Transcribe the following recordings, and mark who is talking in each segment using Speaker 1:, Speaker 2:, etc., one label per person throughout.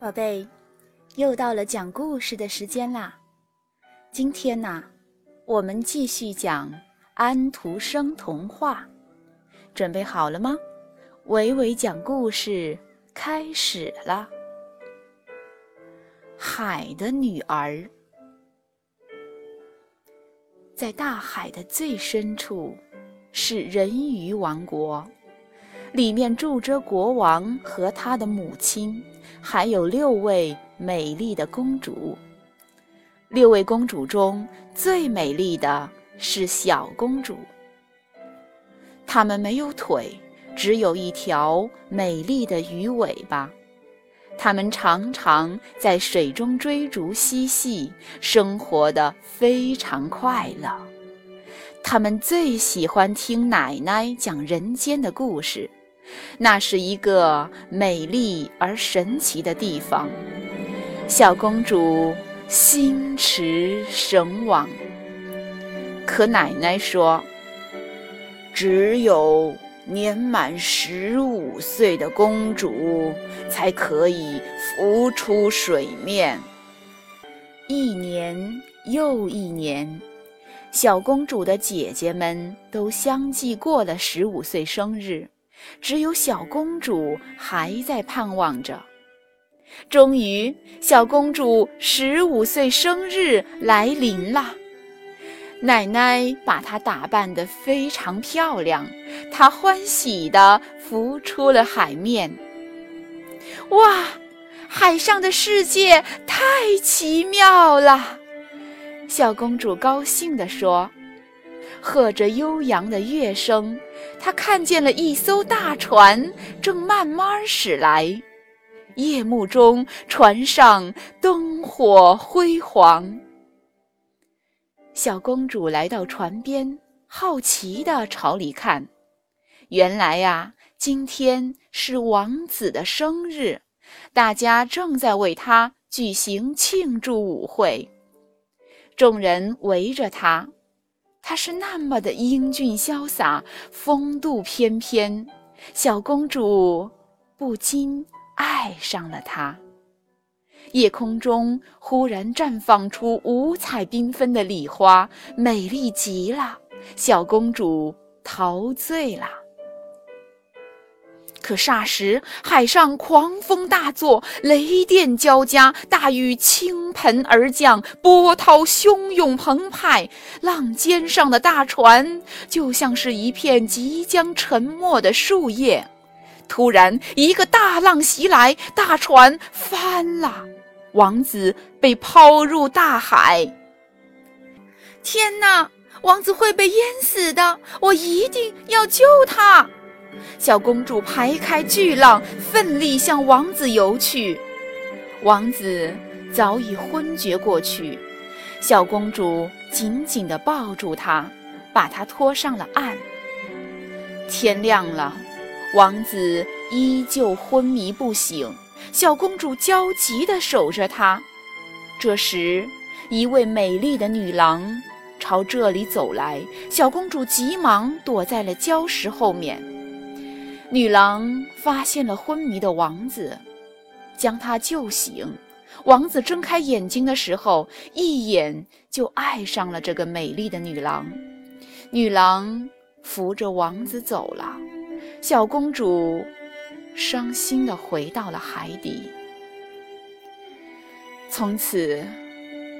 Speaker 1: 宝贝，又到了讲故事的时间啦！今天呢，我们继续讲安徒生童话，准备好了吗？伟伟讲故事开始了。海的女儿，在大海的最深处是人鱼王国。里面住着国王和他的母亲，还有六位美丽的公主。六位公主中最美丽的是小公主。她们没有腿，只有一条美丽的鱼尾巴。她们常常在水中追逐嬉戏，生活的非常快乐。她们最喜欢听奶奶讲人间的故事。那是一个美丽而神奇的地方，小公主心驰神往。可奶奶说，只有年满十五岁的公主才可以浮出水面。一年又一年，小公主的姐姐们都相继过了十五岁生日。只有小公主还在盼望着。终于，小公主十五岁生日来临了。奶奶把她打扮得非常漂亮，她欢喜地浮出了海面。哇，海上的世界太奇妙了！小公主高兴地说。和着悠扬的乐声，他看见了一艘大船正慢慢驶来。夜幕中，船上灯火辉煌。小公主来到船边，好奇地朝里看。原来呀，今天是王子的生日，大家正在为他举行庆祝舞会。众人围着他。他是那么的英俊潇洒，风度翩翩，小公主不禁爱上了他。夜空中忽然绽放出五彩缤纷的礼花，美丽极了，小公主陶醉了。可霎时，海上狂风大作，雷电交加，大雨倾盆而降，波涛汹涌澎湃，浪尖上的大船就像是一片即将沉没的树叶。突然，一个大浪袭来，大船翻了，王子被抛入大海。天哪，王子会被淹死的！我一定要救他！小公主排开巨浪，奋力向王子游去。王子早已昏厥过去，小公主紧紧地抱住他，把他拖上了岸。天亮了，王子依旧昏迷不醒，小公主焦急地守着他。这时，一位美丽的女郎朝这里走来，小公主急忙躲在了礁石后面。女郎发现了昏迷的王子，将他救醒。王子睁开眼睛的时候，一眼就爱上了这个美丽的女郎。女郎扶着王子走了，小公主伤心地回到了海底。从此，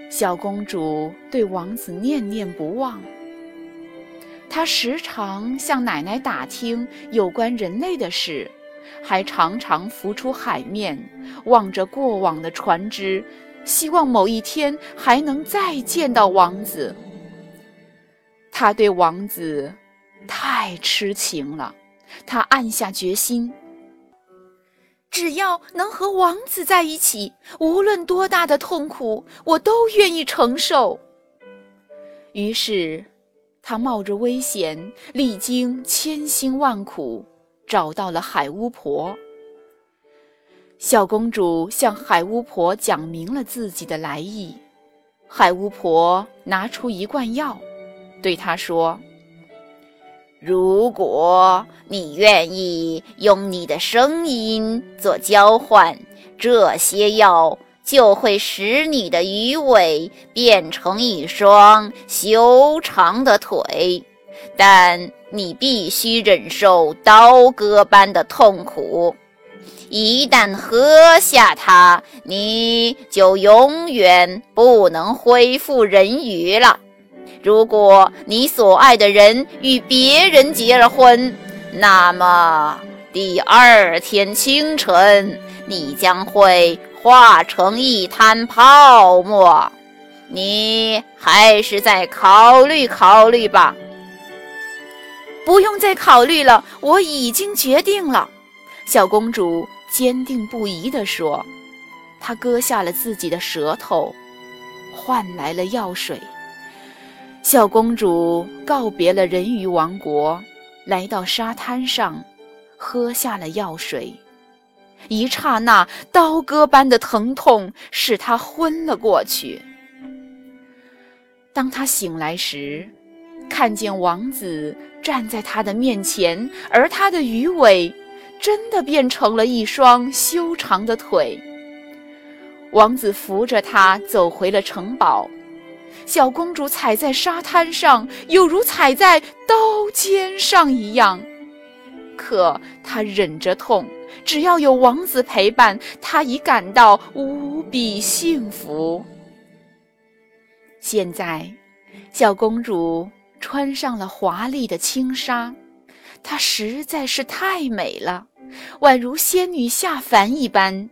Speaker 1: 小公主对王子念念不忘。他时常向奶奶打听有关人类的事，还常常浮出海面，望着过往的船只，希望某一天还能再见到王子。他对王子太痴情了，他暗下决心：只要能和王子在一起，无论多大的痛苦，我都愿意承受。于是。他冒着危险，历经千辛万苦，找到了海巫婆。小公主向海巫婆讲明了自己的来意。海巫婆拿出一罐药，对她说：“
Speaker 2: 如果你愿意用你的声音做交换，这些药就会使你的鱼尾变成一双修长的腿，但你必须忍受刀割般的痛苦。一旦喝下它，你就永远不能恢复人鱼了。如果你所爱的人与别人结了婚，那么第二天清晨，你将会化成一滩泡沫。你还是再考虑考虑吧。
Speaker 1: 不用再考虑了，我已经决定了。小公主。坚定不移地说：“他割下了自己的舌头，换来了药水。小公主告别了人鱼王国，来到沙滩上，喝下了药水。一刹那，刀割般的疼痛使她昏了过去。当她醒来时，看见王子站在她的面前，而她的鱼尾……”真的变成了一双修长的腿。王子扶着她走回了城堡，小公主踩在沙滩上，犹如踩在刀尖上一样。可她忍着痛，只要有王子陪伴，她已感到无比幸福。现在，小公主穿上了华丽的轻纱，她实在是太美了。宛如仙女下凡一般，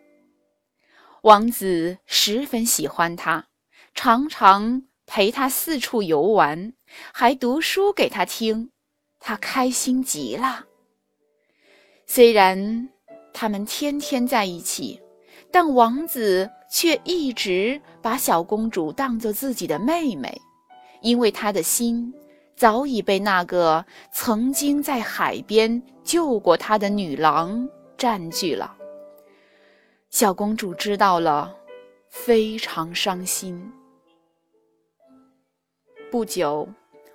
Speaker 1: 王子十分喜欢她，常常陪她四处游玩，还读书给她听，她开心极了。虽然他们天天在一起，但王子却一直把小公主当做自己的妹妹，因为他的心。早已被那个曾经在海边救过她的女郎占据了。小公主知道了，非常伤心。不久，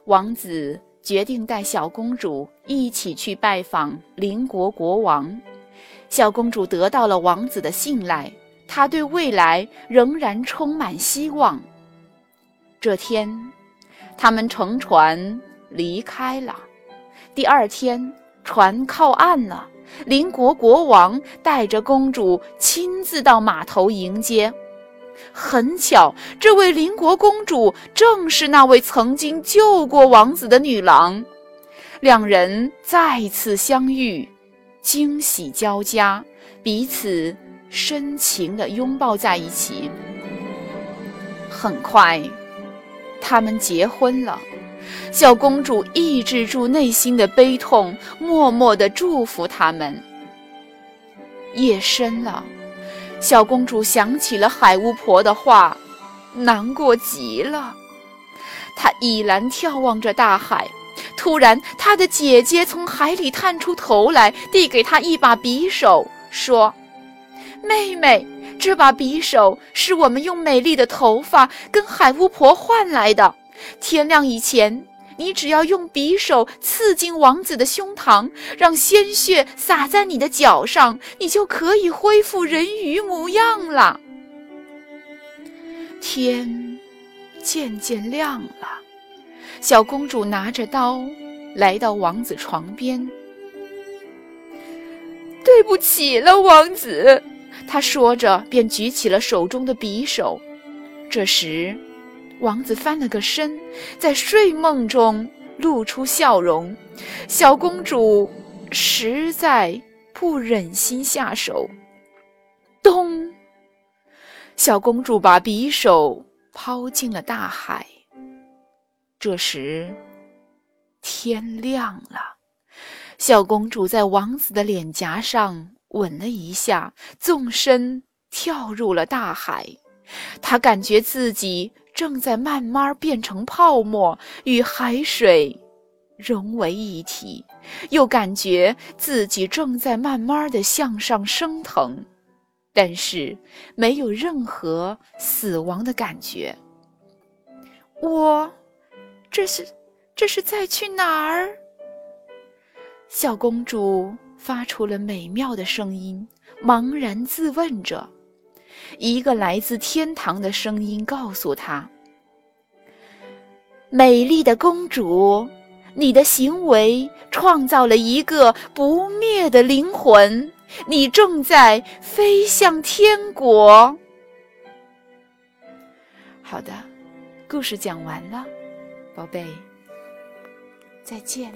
Speaker 1: 王子决定带小公主一起去拜访邻国国王。小公主得到了王子的信赖，她对未来仍然充满希望。这天。他们乘船离开了。第二天，船靠岸了。邻国国王带着公主亲自到码头迎接。很巧，这位邻国公主正是那位曾经救过王子的女郎。两人再次相遇，惊喜交加，彼此深情地拥抱在一起。很快。他们结婚了，小公主抑制住内心的悲痛，默默地祝福他们。夜深了，小公主想起了海巫婆的话，难过极了。她依然眺望着大海，突然，她的姐姐从海里探出头来，递给她一把匕首，说：“妹妹。”这把匕首是我们用美丽的头发跟海巫婆换来的。天亮以前，你只要用匕首刺进王子的胸膛，让鲜血洒在你的脚上，你就可以恢复人鱼模样了。天渐渐亮了，小公主拿着刀来到王子床边。对不起了，王子。他说着，便举起了手中的匕首。这时，王子翻了个身，在睡梦中露出笑容。小公主实在不忍心下手。咚！小公主把匕首抛进了大海。这时，天亮了。小公主在王子的脸颊上。吻了一下，纵身跳入了大海。她感觉自己正在慢慢变成泡沫，与海水融为一体，又感觉自己正在慢慢的向上升腾，但是没有任何死亡的感觉。我，这是，这是在去哪儿？小公主。发出了美妙的声音，茫然自问着：“一个来自天堂的声音告诉她：“美丽的公主，你的行为创造了一个不灭的灵魂，你正在飞向天国。”好的，故事讲完了，宝贝，再见。